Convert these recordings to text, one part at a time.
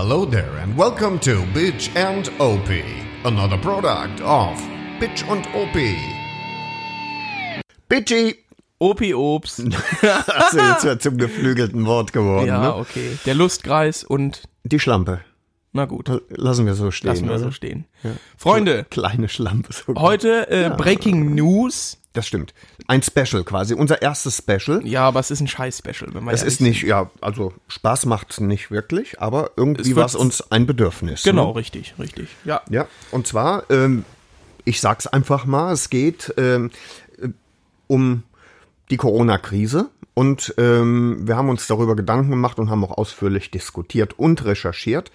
Hello there and welcome to Bitch and OP, another product of Bitch und OP. Bitchy! Opi Obst. Also jetzt wird zum geflügelten Wort geworden. Ja, ne? okay. Der Lustkreis und Die Schlampe. na gut, Lassen wir so stehen. lassen wir oder? so stehen. Freunde, Kleine Schlampe. sogar. heute äh, Breaking News. Das stimmt. Ein Special quasi. Unser erstes Special. Ja, aber es ist ein Scheiß-Special, wenn man Es ist nicht, ja, also Spaß macht nicht wirklich, aber irgendwie Es war es uns ein Bedürfnis. Genau, Ne? richtig, richtig. Ja. Ja, und zwar, ähm, ich sag's einfach mal, es geht ähm, äh, um die Corona-Krise und ähm, wir haben uns darüber Gedanken gemacht und haben auch ausführlich diskutiert und recherchiert.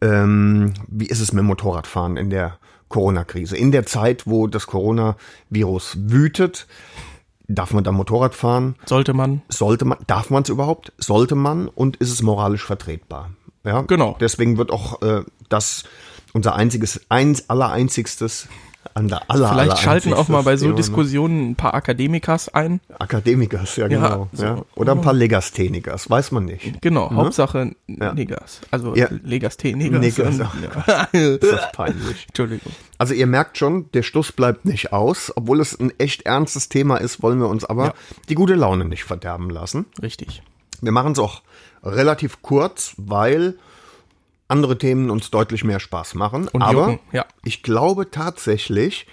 Ähm, wie ist es mit dem Motorradfahren in der Corona-Krise? In der Zeit, wo das Coronavirus wütet, darf man da Motorrad fahren? Sollte man. Sollte man, darf man es überhaupt? Sollte man und ist es moralisch vertretbar? Ja, Genau. Deswegen wird auch äh, das unser einziges, eins, allereinzigstes, an der aller, Vielleicht schalten auch mal bei so Thema, ne? Diskussionen ein paar Akademikers ein. Akademikers, ja genau. so. ja. Oder ein paar Legasthenikers, weiß man nicht. Genau, Hauptsache Negas. Also Ne? Ja. Legasthee, Negas. Negas, und- ja. ja. Das ist peinlich. Entschuldigung. Also ihr merkt schon, der Stuss bleibt nicht aus. Obwohl es ein echt ernstes Thema ist, wollen wir uns aber Ja. die gute Laune nicht verderben lassen. Richtig. Wir machen es auch relativ kurz, weil andere Themen uns deutlich mehr Spaß machen. Und Aber jucken, ja. ich glaube tatsächlich,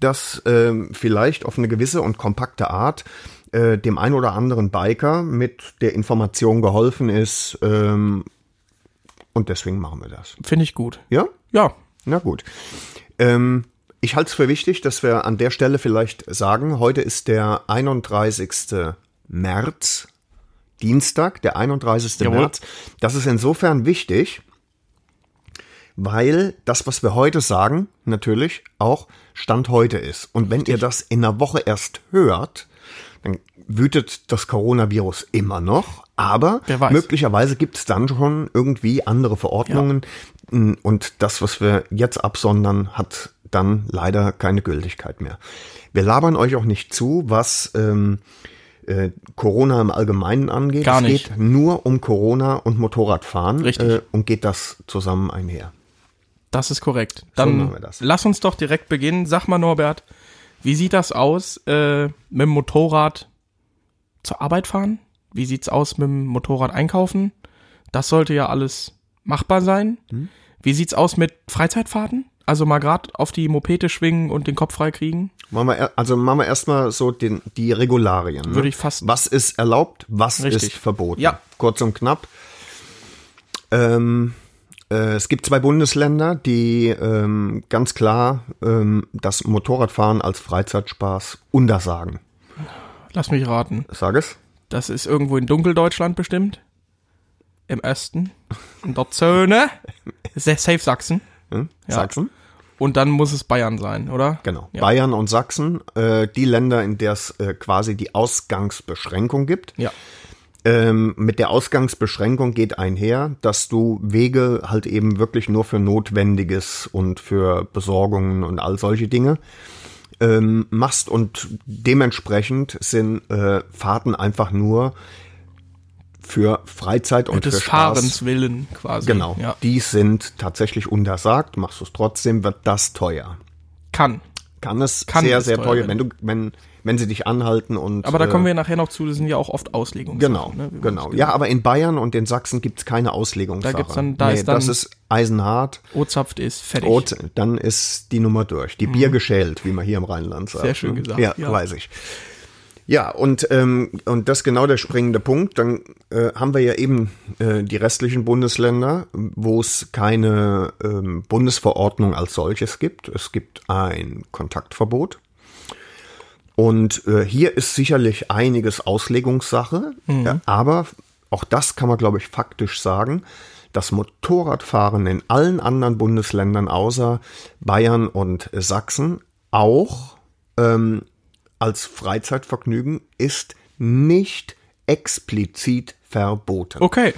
dass ähm, vielleicht auf eine gewisse und kompakte Art äh, dem ein oder anderen Biker mit der Information geholfen ist. Ähm, und deswegen machen wir das. Finde ich gut. Ja? Ja. Na gut. Ähm, ich halte es für wichtig, dass wir an der Stelle vielleicht sagen, heute ist der 31. März, Dienstag, der 31. Jawohl. März. Das ist insofern wichtig, weil das, was wir heute sagen, natürlich auch Stand heute ist. Und wenn ihr das in einer Woche erst hört, dann wütet das Coronavirus immer noch, aber möglicherweise gibt es dann schon irgendwie andere Verordnungen und das, was wir jetzt absondern, hat dann leider keine Gültigkeit mehr. Wir labern euch auch nicht zu, was ähm, äh, Corona im Allgemeinen angeht. Gar es nicht. geht nur um Corona und Motorradfahren Richtig. Äh, und geht das zusammen einher. Das ist korrekt. machen Dann wir das. lass uns doch direkt beginnen. Sag mal, Norbert, wie sieht das aus äh, mit dem Motorrad zur Arbeit fahren? Wie sieht's aus mit dem Motorrad einkaufen? Das sollte ja alles machbar sein. Hm. Wie sieht's aus mit Freizeitfahrten? Also mal grad auf die Mopete schwingen und den Kopf frei kriegen? Machen wir, also machen wir erstmal so den, die Regularien. Ne? Würde ich fast- Was ist erlaubt, was Richtig. ist verboten? Ja. Kurz und knapp. Ähm, äh, es gibt zwei Bundesländer, die ähm, ganz klar ähm, das Motorradfahren als Freizeitspaß untersagen. Lass mich raten. Sag es? Das ist irgendwo in Dunkeldeutschland bestimmt. Im Osten. In der Zone. Sa- Safe Sachsen. Hm? Ja. Sachsen? Und dann muss es Bayern sein, oder? Genau. Ja. Bayern und Sachsen, äh, die Länder, in der es äh, quasi die Ausgangsbeschränkung gibt. Ja. Ähm, mit der Ausgangsbeschränkung geht einher, dass du Wege halt eben wirklich nur für Notwendiges und für Besorgungen und all solche Dinge ähm, machst und dementsprechend sind äh, Fahrten einfach nur für Freizeit und Des für Spaß. Fahrens willen quasi. Genau, Ja. die sind tatsächlich untersagt. Machst du es trotzdem, wird das teuer. Kann. Kann es Kann sehr, es sehr teuer werden. wenn du, wenn, wenn sie dich anhalten und. Aber da äh, kommen wir nachher noch zu, das sind ja auch oft Auslegungen. Genau, ne, genau. Ja, aber in Bayern und in Sachsen gibt's keine Auslegungssache. Da gibt's dann- da ist dann- das ist eisenhart. O-Zapft ist fertig. Rot, dann ist die Nummer durch. Die Bier geschält, wie man hier im Rheinland sagt. Mhm. Sehr schön ne? gesagt, Ja, ja. weiß ich. Ja, und, ähm, und das ist genau der springende Punkt. Dann äh, haben wir ja eben äh, die restlichen Bundesländer, wo es keine ähm, Bundesverordnung als solches gibt. Es gibt ein Kontaktverbot. Und äh, hier ist sicherlich einiges Auslegungssache, ja, aber auch das kann man, glaube ich, faktisch sagen. Das Motorradfahren in allen anderen Bundesländern außer Bayern und Sachsen auch ähm, als Freizeitvergnügen ist nicht explizit verboten. Okay.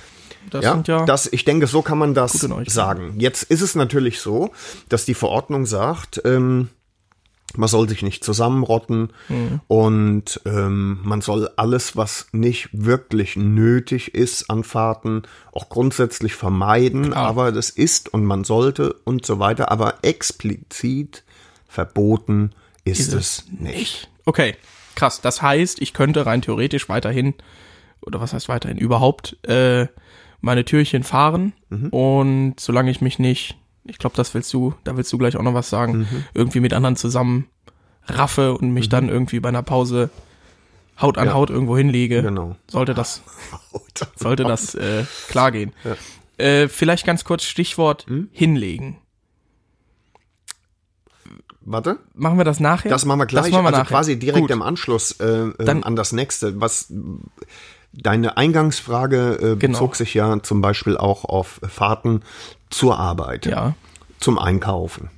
Das Ja, sind ja. das, ich denke, so kann man das sagen. Jetzt ist es natürlich so, dass die Verordnung sagt, ähm, Man soll sich nicht zusammenrotten und ähm, man soll alles, was nicht wirklich nötig ist an Fahrten, auch grundsätzlich vermeiden. Klar. Aber das ist und man sollte und so weiter. Aber explizit verboten ist, es nicht. Okay, krass. Das heißt, ich könnte rein theoretisch weiterhin, oder was heißt weiterhin, überhaupt äh, meine Türchen fahren Mhm. und solange ich mich nicht, ich glaube, das willst du, da willst du gleich auch noch was sagen, Mhm. irgendwie mit anderen zusammen raffe und mich dann irgendwie bei einer Pause Haut an Ja. Haut irgendwo hinlege, Genau. sollte das, sollte das äh, klar gehen. Äh, vielleicht ganz kurz Stichwort Hm? hinlegen. Warte, Machen wir das nachher? das machen wir gleich, Das machen wir also nachher. quasi direkt Gut. im Anschluss äh, Dann- an das nächste. Was deine Eingangsfrage äh, Genau. bezog sich ja zum Beispiel auch auf Fahrten zur Arbeit. Ja, zum Einkaufen.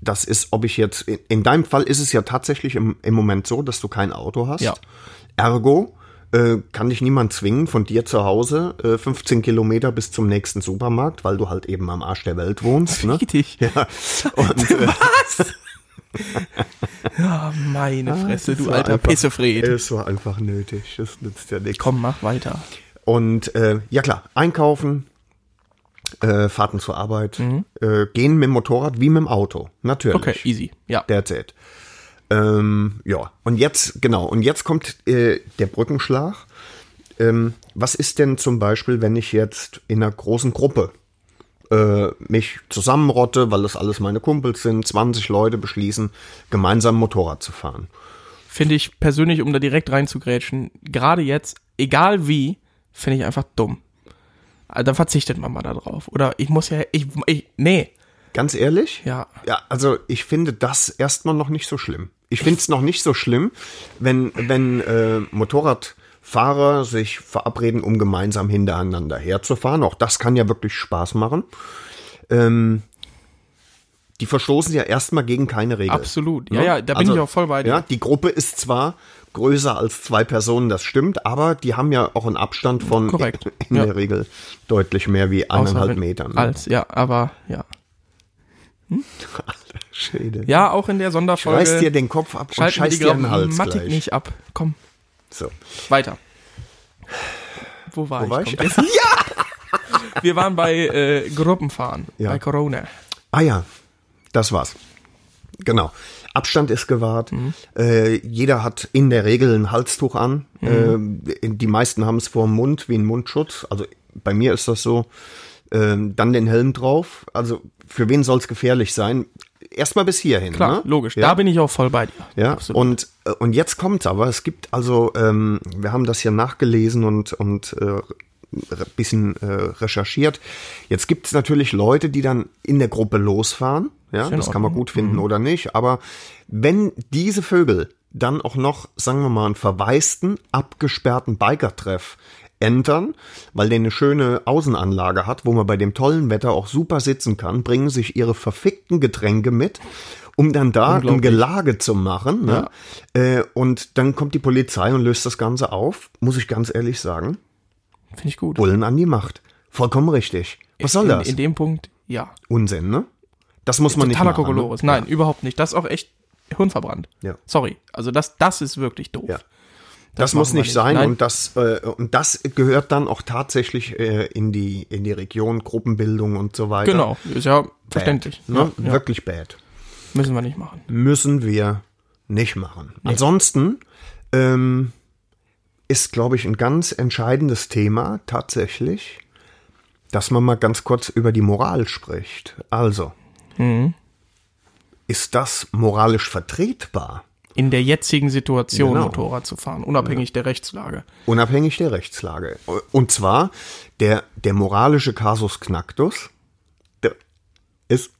Das ist, ob ich jetzt, in, in deinem Fall ist es ja tatsächlich im, im Moment so, dass du kein Auto hast. Ja. Ergo äh, kann dich niemand zwingen, von dir zu Hause äh, 15 Kilometer bis zum nächsten Supermarkt, weil du halt eben am Arsch der Welt wohnst. Ne? richtig. Ja. Und, äh, Ja, meine Fresse, das du alter einfach- Pissefred. Es war einfach nötig. Das nützt ja nichts. Komm, mach weiter. Und äh, ja klar, einkaufen, äh, Fahrten zur Arbeit, äh, gehen mit dem Motorrad wie mit dem Auto. Natürlich. Mhm. Okay, easy. Ja. That's it. Ähm, ja, und jetzt, genau, und jetzt kommt äh, der Brückenschlag. Ähm, was ist denn zum Beispiel, wenn ich jetzt in einer großen Gruppe äh, mich zusammenrotte, weil das alles meine Kumpels sind, 20 Leute beschließen, gemeinsam Motorrad zu fahren? Finde ich persönlich, um da direkt reinzugrätschen, gerade jetzt, egal wie, finde ich einfach dumm. Also, dann verzichtet man mal da drauf. Oder ich muss ja, ich, ich nee, Ganz ehrlich? ja. Ja, also ich finde das erstmal noch nicht so schlimm. Ich finde es noch nicht so schlimm, wenn, wenn äh, Motorradfahrer sich verabreden, um gemeinsam hintereinander herzufahren. Auch das kann ja wirklich Spaß machen. Ähm, die verstoßen ja erstmal gegen keine Regel. Absolut. Ja, Ne? ja, da bin ich auch voll bei dir. Ja, die Gruppe ist zwar größer als zwei Personen, das stimmt, aber die haben ja auch einen Abstand von Korrekt. in Ja. der Regel deutlich mehr wie eineinhalb Metern. ne? Als, ja, aber, ja. Schäde. Ja, auch in der Sonderfolge. Reiß dir den Kopf ab und scheiß dir den Hals Grammatik gleich. nicht ab. Komm, So. weiter. Wo war Wo ich? war ich? ja! Wir waren bei äh, Gruppenfahren, Ja. bei Corona. Ah ja, das war's. Genau. Abstand ist gewahrt. Mhm. Äh, jeder hat in der Regel ein Halstuch an. Mhm. Äh, die meisten haben es vor dem Mund wie ein Mundschutz. Also bei mir ist das so. Ähm, dann den Helm drauf. Also für wen soll es gefährlich sein? Erstmal bis hierhin. Klar, ne? logisch. Ja. Da bin ich auch voll bei dir. Ja, Absolut. und, äh, und jetzt kommt's aber, es gibt also, ähm, wir haben das hier nachgelesen und, und äh, ein bisschen äh, recherchiert. Jetzt gibt's natürlich Leute, die dann in der Gruppe losfahren. Ja, das kann man. Mhm. gut finden oder nicht. Aber wenn diese Vögel dann auch noch, sagen wir mal, einen verwaisten, abgesperrten Biker-Treff entern, weil der eine schöne Außenanlage hat, wo man bei dem tollen Wetter auch super sitzen kann, bringen sich ihre verfickten Getränke mit, um dann da ein. Gelage zu machen. Ne? Äh, und dann kommt die Polizei und löst das Ganze auf, muss ich ganz ehrlich sagen. Finde ich gut. Bullen an die Macht. Vollkommen richtig. Was soll in, das? In dem Punkt, ja. Unsinn, ne? Das muss man Totaler nicht machen. Ne? Nein, überhaupt nicht. Das ist auch echt hirnverbrannt. Ja. Sorry. Also das, das ist wirklich doof. Ja. Das, muss machen wir nicht sein Nein. und das äh, und das gehört dann auch tatsächlich äh, in die in die Region Gruppenbildung und so weiter. Genau, ist ja Bad, verständlich. Ne? Ja, ja. Wirklich bad. Müssen wir nicht machen. Müssen wir nicht machen. Ansonsten ähm, ist, glaube ich, ein ganz entscheidendes Thema tatsächlich, dass man mal ganz kurz über die Moral spricht. Also, Mhm. ist das moralisch vertretbar? In der jetzigen Situation Genau. Motorrad zu fahren, unabhängig der Rechtslage. Unabhängig der Rechtslage. Und zwar der, der moralische Kasus Knacktus, der ist,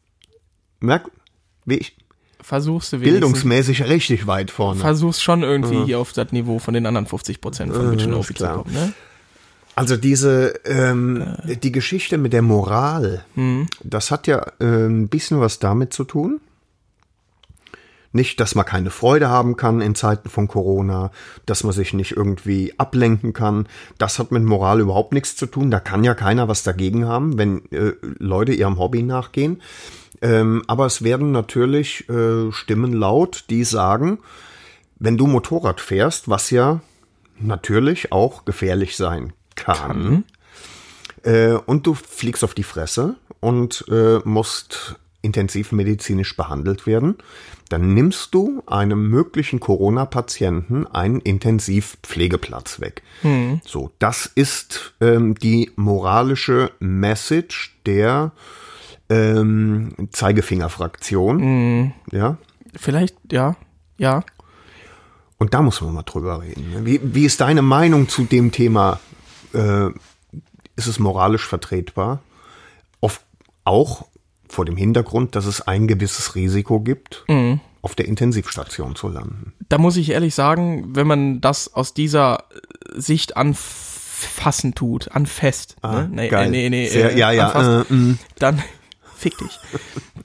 merk, wie ich, Versuchst du bildungsmäßig richtig weit vorne. versuchst schon irgendwie hier auf das Niveau von den anderen 50 Prozent von Office zu kommen, ne? Also diese, ähm, die Geschichte mit der Moral, Mhm. das hat ja äh, ein bisschen was damit zu tun, Nicht, dass man keine Freude haben kann in Zeiten von Corona, dass man sich nicht irgendwie ablenken kann. Das hat mit Moral überhaupt nichts zu tun. Da kann ja keiner was dagegen haben, wenn äh, Leute ihrem Hobby nachgehen. Ähm, aber es werden natürlich äh, Stimmen laut, die sagen, wenn du Motorrad fährst, was ja natürlich auch gefährlich sein kann, äh, und du fliegst auf die Fresse und äh, musst intensiv medizinisch behandelt werden, dann nimmst du einem möglichen Corona-Patienten einen Intensivpflegeplatz weg. So, das ist ähm, die moralische Message der ähm, Zeigefingerfraktion. Ja. Vielleicht, ja, ja. Und da muss man mal drüber reden. ne? Wie, wie ist deine Meinung zu dem Thema? Äh, ist es moralisch vertretbar? Auf, auch vor dem Hintergrund, dass es ein gewisses Risiko gibt, auf der Intensivstation zu landen. Da muss ich ehrlich sagen, wenn man das aus dieser Sicht anfassen tut, anfest, ne? nee, geil. nee, nee, Sehr, äh, ja, ja. Äh, mm. dann fick dich.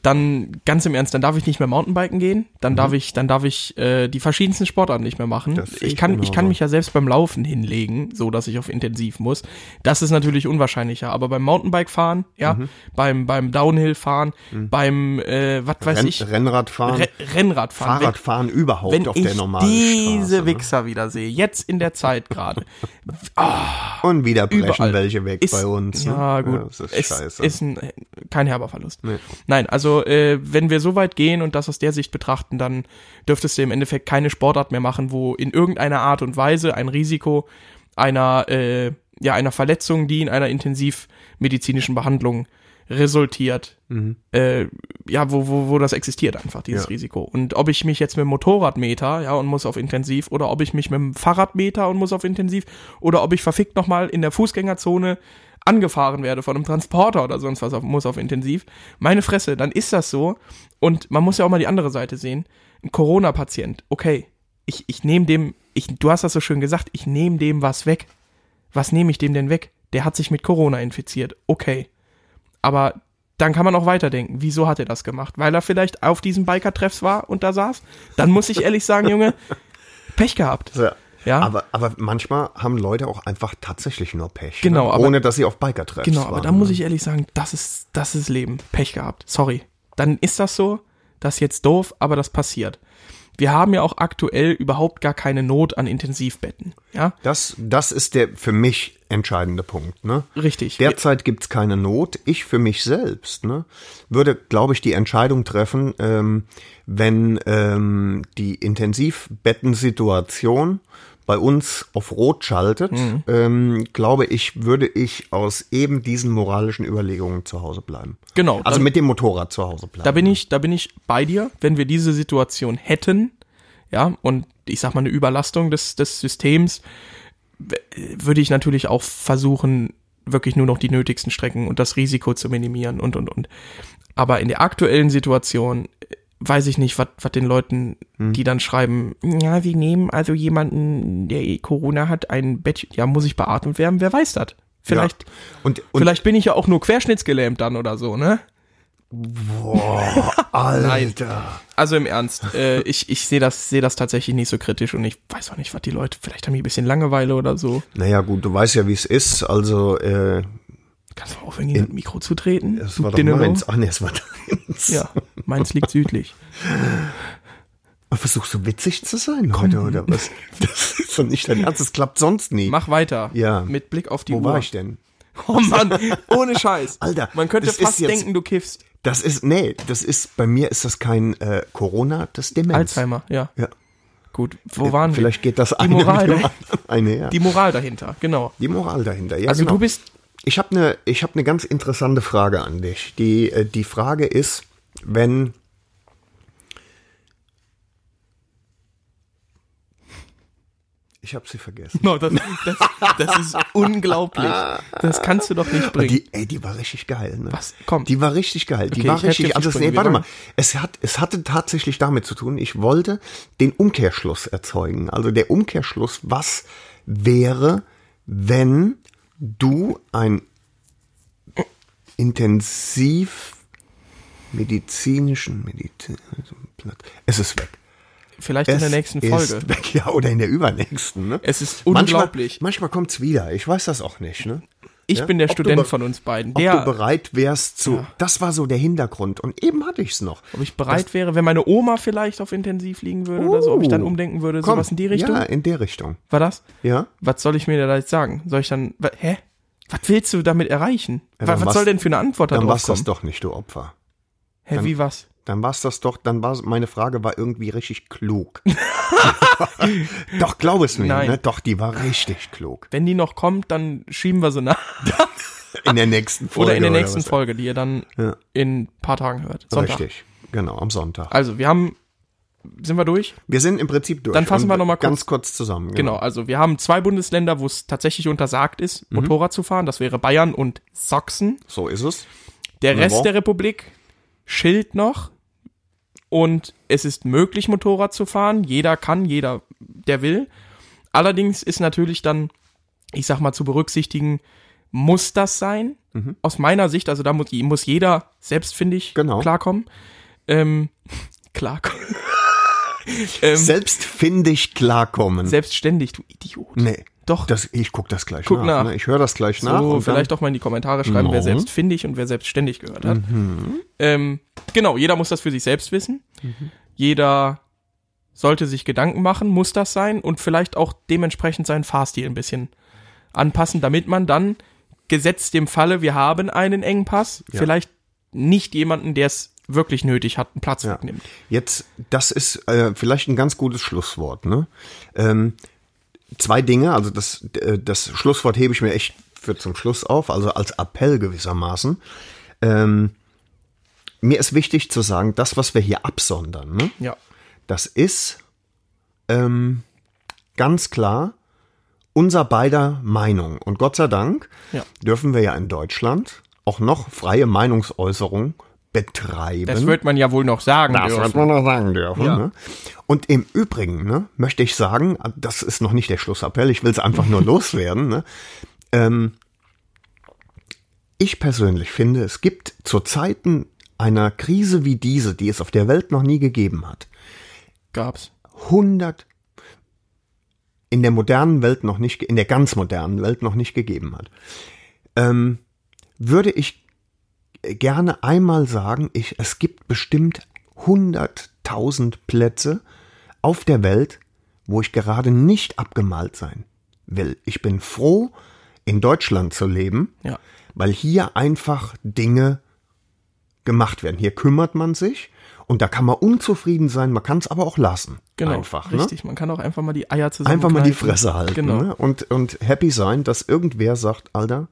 Dann ganz im Ernst, dann darf ich nicht mehr Mountainbiken gehen, dann darf ich, dann darf ich äh, die verschiedensten Sportarten nicht mehr machen. Mhm. Ich ich kann, ich genauso. kann mich ja selbst beim Laufen hinlegen, so dass ich auf Intensiv muss. Das ist natürlich unwahrscheinlicher. Aber beim Mountainbike fahren, ja, Mhm. beim beim Downhill fahren, beim äh, was weiß Renn, ich, Rennradfahren, Re Rennradfahren. Wenn- Fahrradfahren überhaupt wenn auf ich der normalen diese Straße. ne? Wichser wieder sehe, jetzt in der Zeit gerade. Und wieder brechen Überall. welche weg Ist- bei uns. ne? Ja, gut. das ist es scheiße. ist ein, kein herber Verlust. Nein, also äh, wenn wir so weit gehen und das aus der Sicht betrachten, dann dürftest du im Endeffekt keine Sportart mehr machen, wo in irgendeiner Art und Weise ein Risiko einer, äh, ja, einer Verletzung, die in einer intensivmedizinischen Behandlung resultiert, äh, ja, wo, wo, wo das existiert einfach, dieses Ja. Risiko. Und ob ich mich jetzt mit dem Motorrad meter, ja, und muss auf Intensiv, oder ob ich mich mit dem Fahrrad meter und muss auf Intensiv, oder ob ich verfickt nochmal in der Fußgängerzone angefahren werde von einem Transporter oder sonst was auf, muss auf Intensiv. Meine Fresse, dann ist das so. Und man muss ja auch mal die andere Seite sehen. Ein Corona-Patient, okay, ich, ich nehme dem, ich, du hast das so schön gesagt, ich nehme dem was weg. Was nehme ich dem denn weg? Der hat sich mit Corona infiziert, okay. Aber dann kann man auch weiterdenken. Wieso hat er das gemacht? Weil er vielleicht auf diesen Biker-Treffs war und da saß? Dann muss ich ehrlich sagen, Junge, Pech gehabt. Ja. Ja. Aber, aber manchmal haben Leute auch einfach tatsächlich nur Pech. Genau, ne? aber- Ohne dass sie auf Biker-Treffs Genau, waren. aber da muss ne? ich ehrlich sagen, das ist, das ist Leben. Pech gehabt. Sorry. Dann ist das so. Das ist jetzt doof, aber das passiert. Wir haben ja auch aktuell überhaupt gar keine Not an Intensivbetten. Ja, Das, das ist der für mich entscheidende Punkt. Ne? richtig. Derzeit gibt's keine Not. Ich für mich selbst ne, würde, glaube ich, die Entscheidung treffen, ähm, wenn ähm, die Intensivbettensituation bei uns auf Rot schaltet, Mhm. ähm, glaube ich, würde ich aus eben diesen moralischen Überlegungen zu Hause bleiben. Genau, Also dann- mit dem Motorrad zu Hause bleiben. Da bin ich, da bin ich bei dir, wenn wir diese Situation hätten, ja, und ich sag mal eine Überlastung des, des Systems, würde ich natürlich auch versuchen, wirklich nur noch die nötigsten Strecken und das Risiko zu minimieren und, und, und. Aber in der aktuellen Situation äh, weiß ich nicht, was den Leuten, die dann schreiben, ja, wir nehmen also jemanden, der eh Corona hat, ein Bett, ja, muss ich beatmet werden, wer weiß das? Vielleicht, ja. und, und vielleicht bin ich ja auch nur querschnittsgelähmt dann oder so, ne? Alter. Also im Ernst, äh, ich, ich sehe das, sehe das tatsächlich nicht so kritisch und ich weiß auch nicht, was die Leute, vielleicht haben die ein bisschen Langeweile oder so. Naja, gut, du weißt ja, wie es ist. Also, äh, Kannst du aufhören, gegen das Mikro zu treten? das war doch meins. Ach nee, es war deins. Ja, meins liegt südlich. Versuchst du witzig zu sein heute, oder was? Das ist doch nicht dein Ernst, das klappt sonst nie. Mach weiter. Ja. Mit Blick auf die Wo Uhr. war ich denn? Oh Mann, ohne Scheiß. Alter, Man könnte fast jetzt- denken, du kiffst. Das ist, nee, das ist, bei mir ist das kein äh, Corona, das ist Demenz. Alzheimer, ja. Ja. Gut, wo waren Vielleicht wir? geht das Die eine Moral, mit dem anderen einher. Die Moral dahinter, genau. Die Moral dahinter. Ja, Also genau. du bist, Ich habe eine habe eine ganz interessante Frage an dich. Die äh, die Frage ist, wenn Ich habe sie vergessen. no, das, das, das ist unglaublich. Das kannst du doch nicht bringen. Die, ey, die war richtig geil. Ne? Was? Komm. Die war richtig geil. Die Okay, war richtig. Also, nee, warte mal. Es hat, es hatte tatsächlich damit zu tun. Ich wollte den Umkehrschluss erzeugen. Also der Umkehrschluss. Was wäre, wenn du ein intensiv medizinischen Medizin, es ist weg. Vielleicht in der nächsten Folge. Ist weg, ja, oder in der übernächsten. Ne? Es ist unglaublich. Manchmal, manchmal kommt's wieder. Ich weiß das auch nicht. Ne? ich ja? bin der Ob Student von uns beiden. Ob Der, du bereit wärst zu. Ja. Das war so der Hintergrund. Und eben hatte ich's noch. ob ich bereit wäre, wenn meine Oma vielleicht auf Intensiv liegen würde oder so, ob ich dann Oh. umdenken würde, Komm, sowas in die Richtung. Ja, in der Richtung. War das? Ja. Was soll ich mir da jetzt sagen? Soll ich dann, hä? Was willst du damit erreichen? Ja, Wa- dann was war's- soll denn für eine Antwort da Dann drauf war's das kommen? doch nicht, du Opfer. Hä, wie was? Dann war's das doch, dann war meine Frage war irgendwie richtig klug. doch, glaub es mir, Nein. ne? Doch, die war richtig klug. Wenn die noch kommt, dann schieben wir sie nach. In der nächsten Folge. Oder in der nächsten? Folge, die ihr dann Ja. in ein paar Tagen hört. Sonntag. Richtig. Genau, am Sonntag. Also, wir haben, sind wir durch? Wir sind im Prinzip durch. Dann fassen wir noch mal kurz- Ganz kurz zusammen. Genau, also wir haben zwei Bundesländer, wo es tatsächlich untersagt ist, Mhm. Motorrad zu fahren. Das wäre Bayern und Sachsen. So ist es. Der Rest der Republik schilt noch. Und es ist möglich, Motorrad zu fahren. Jeder kann, jeder, der will. Allerdings ist natürlich dann, ich sag mal, zu berücksichtigen, muss das sein? Mhm. Aus meiner Sicht, also da muss, muss jeder selbst, finde ich, Genau. klarkommen. Ähm, klarkommen. ähm, Selbstfindig klarkommen. selbstständig, du Idiot. nee. Doch. Das, ich guck das gleich Guck nach. nach. Ne? Ich höre das gleich nach. So, und vielleicht doch mal in die Kommentare schreiben, wer No. selbstfindig und wer selbstständig gehört hat. Mhm. Ähm, genau, jeder muss das für sich selbst wissen. Jeder sollte sich Gedanken machen, muss das sein und vielleicht auch dementsprechend seinen Fahrstil ein bisschen anpassen, damit man dann, gesetzt dem Falle, wir haben einen Engpass, Ja. vielleicht nicht jemanden, der es wirklich nötig hat, einen Platz Ja. wegnimmt. Jetzt, das ist äh, vielleicht ein ganz gutes Schlusswort. Ne? Ähm, zwei Dinge, also das, äh, das Schlusswort hebe ich mir echt für zum Schluss auf, also als Appell gewissermaßen. Ähm, mir ist wichtig zu sagen, das, was wir hier absondern, ne? Ja. das ist ähm, ganz klar unser beider Meinung. Und Gott sei Dank Ja. dürfen wir ja in Deutschland auch noch freie Meinungsäußerung betreiben. Das wird man ja wohl noch sagen Das dürfen. wird man noch sagen dürfen. Ja. Ne? Und im Übrigen ne, möchte ich sagen, das ist noch nicht der Schlussappell, ich will es einfach nur loswerden. Ne? Ähm, ich persönlich finde, es gibt zu Zeiten einer Krise wie diese, die es auf der Welt noch nie gegeben hat, Gab's. 100 in der modernen Welt noch nicht, in der ganz modernen Welt noch nicht gegeben hat, ähm, würde ich gerne einmal sagen, ich, es gibt bestimmt 100.000 Plätze auf der Welt, wo ich gerade nicht abgemalt sein will. Ich bin froh, in Deutschland zu leben, Ja. weil hier einfach Dinge gemacht werden. Hier kümmert man sich und da kann man unzufrieden sein, man kann es aber auch lassen. Genau. Einfach, ne? Richtig. Man kann auch einfach mal die Eier zusammen. Einfach mal die Fresse halten Genau. ne? und, und happy sein, dass irgendwer sagt, Alter,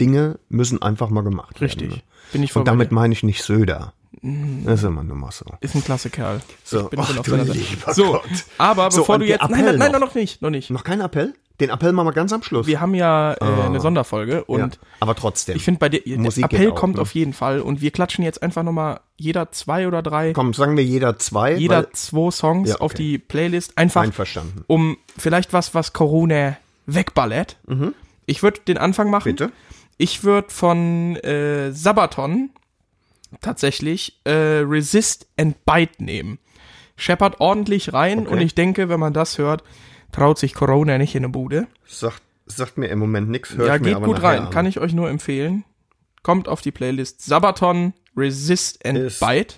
Dinge müssen einfach mal gemacht Richtig. werden. Ne? Bin ich voll Und damit meine ich nicht Söder. Das ist immer nur mal so. Ist ein klasse Kerl. So, ich bin auf du lieber So, Gott. aber So, bevor und du jetzt. Nein, Appell nein, nein, noch. noch nicht, noch nicht. Noch kein Appell? Den Appell machen wir ganz am Schluss. Wir haben ja äh, eine Sonderfolge Ah. ja. und Aber trotzdem. ich finde bei dir, der Musik Appell auch, kommt ne? auf jeden Fall und wir klatschen jetzt einfach nochmal jeder zwei oder drei, Komm, sagen wir jeder zwei. jeder zwei Songs Ja, okay. auf die Playlist. Einfach einverstanden. um vielleicht was, was Corona wegballert. Ich würde den Anfang machen. Mhm. Bitte? Ich würde von äh, Sabaton tatsächlich äh, Resist and Bite nehmen. Scheppert ordentlich rein Okay. und ich denke, wenn man das hört, traut sich Corona nicht in eine Bude. Sagt, sagt mir im Moment nichts. ja, geht gut rein. Kann ich euch nur empfehlen. Kommt auf die Playlist Sabaton Resist and Ist Bite.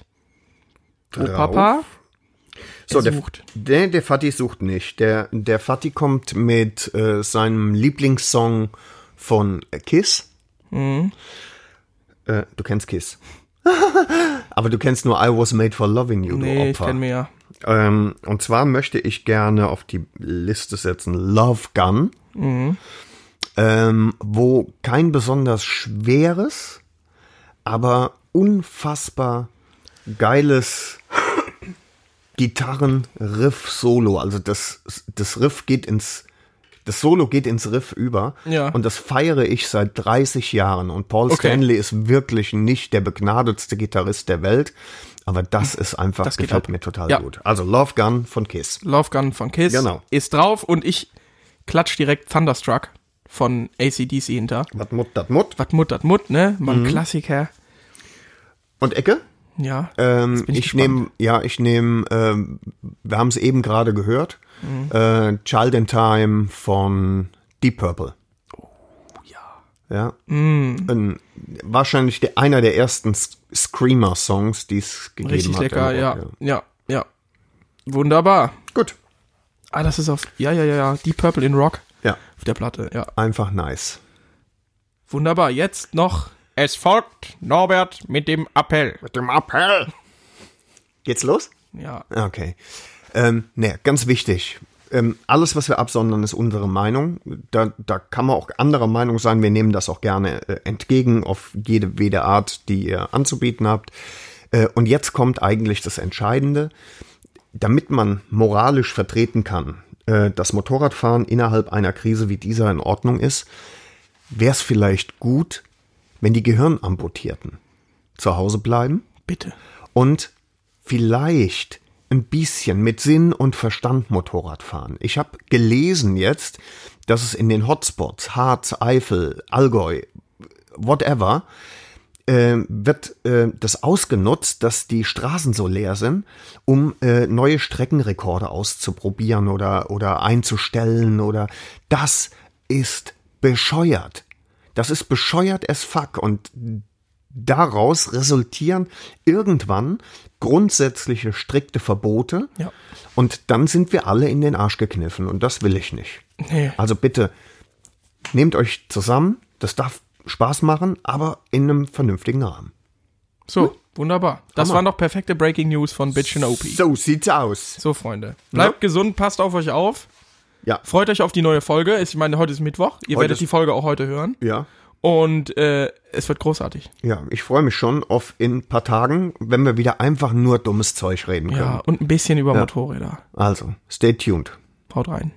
Oh, drauf. Papa. So, er der, sucht. der, der Fatih sucht nicht. Der, der Fatih kommt mit äh, seinem Lieblingssong von Kiss. Mhm. Äh, du kennst Kiss. Aber du kennst nur I Was Made for Loving You, Nee, du ich Opfer. kenne mehr. Ähm, und zwar möchte ich gerne auf die Liste setzen Love Gun, Mhm. ähm, wo kein besonders schweres, aber unfassbar geiles Gitarren-Riff-Solo. Also das, das Riff geht ins, das Solo geht ins Riff über. Ja. Und das feiere ich seit 30 Jahren. Und Paul Okay. Stanley ist wirklich nicht der begnadetste Gitarrist der Welt. Aber das ist einfach, Das gefällt ab. mir total Ja. gut. Also Love Gun von Kiss. Love Gun von Kiss Genau. ist drauf und ich klatsch direkt Thunderstruck von ACDC hinter. Was Mut, dat Mut. Was Mut, dat Mut, ne? Mal ein Mhm. Klassiker. Und Ecke? Ja. Ähm, ich nehme, ja, ich nehme, ähm, wir haben es eben gerade gehört, äh, Child in Time von Deep Purple. Oh, ja. Ja. Ein, wahrscheinlich der, einer der ersten Screamer-Songs, die es gegeben Richtig hat. im lecker, ja. Ja, ja. Wunderbar. Gut. Ah, das ist auf, ja, ja, ja, ja, Deep Purple in Rock Ja, auf der Platte, ja. einfach nice. Wunderbar. Jetzt noch, es folgt Norbert mit dem Appell. Mit dem Appell. Geht's los? Ja, Okay. Ähm, ne, ganz wichtig. Ähm, alles, was wir absondern, ist unsere Meinung. Da, da kann man auch anderer Meinung sein. Wir nehmen das auch gerne äh, entgegen auf jede, jede Art, die ihr anzubieten habt. Äh, und jetzt kommt eigentlich das Entscheidende. Damit man moralisch vertreten kann, äh, dass Motorradfahren innerhalb einer Krise wie dieser in Ordnung ist, wäre es vielleicht gut, wenn die Gehirnamputierten zu Hause bleiben bitte. und vielleicht ein bisschen mit Sinn und Verstand Motorrad fahren. Ich habe gelesen jetzt, dass es in den Hotspots, Harz, Eifel, Allgäu, whatever, äh, wird äh, das ausgenutzt, dass die Straßen so leer sind, um äh, neue Streckenrekorde auszuprobieren oder, oder einzustellen oder das ist bescheuert. Das ist bescheuert as fuck und daraus resultieren irgendwann grundsätzliche strikte Verbote Ja. und dann sind wir alle in den Arsch gekniffen und das will ich nicht. Nee. Also bitte nehmt euch zusammen, das darf Spaß machen, aber in einem vernünftigen Rahmen. So, wunderbar. Das Hammer. waren doch perfekte Breaking News von Bitch and OP. So sieht's aus. So, Freunde. Bleibt gesund, passt auf euch auf. Ja. Freut euch auf die neue Folge. Ich meine, heute ist Mittwoch. Ihr Heute werdet ist- die Folge auch heute hören. Ja. Und äh, es wird großartig. Ja, ich freue mich schon auf in ein paar Tagen, wenn wir wieder einfach nur dummes Zeug reden können. Ja, und ein bisschen über Motorräder. Also, stay tuned. Haut rein.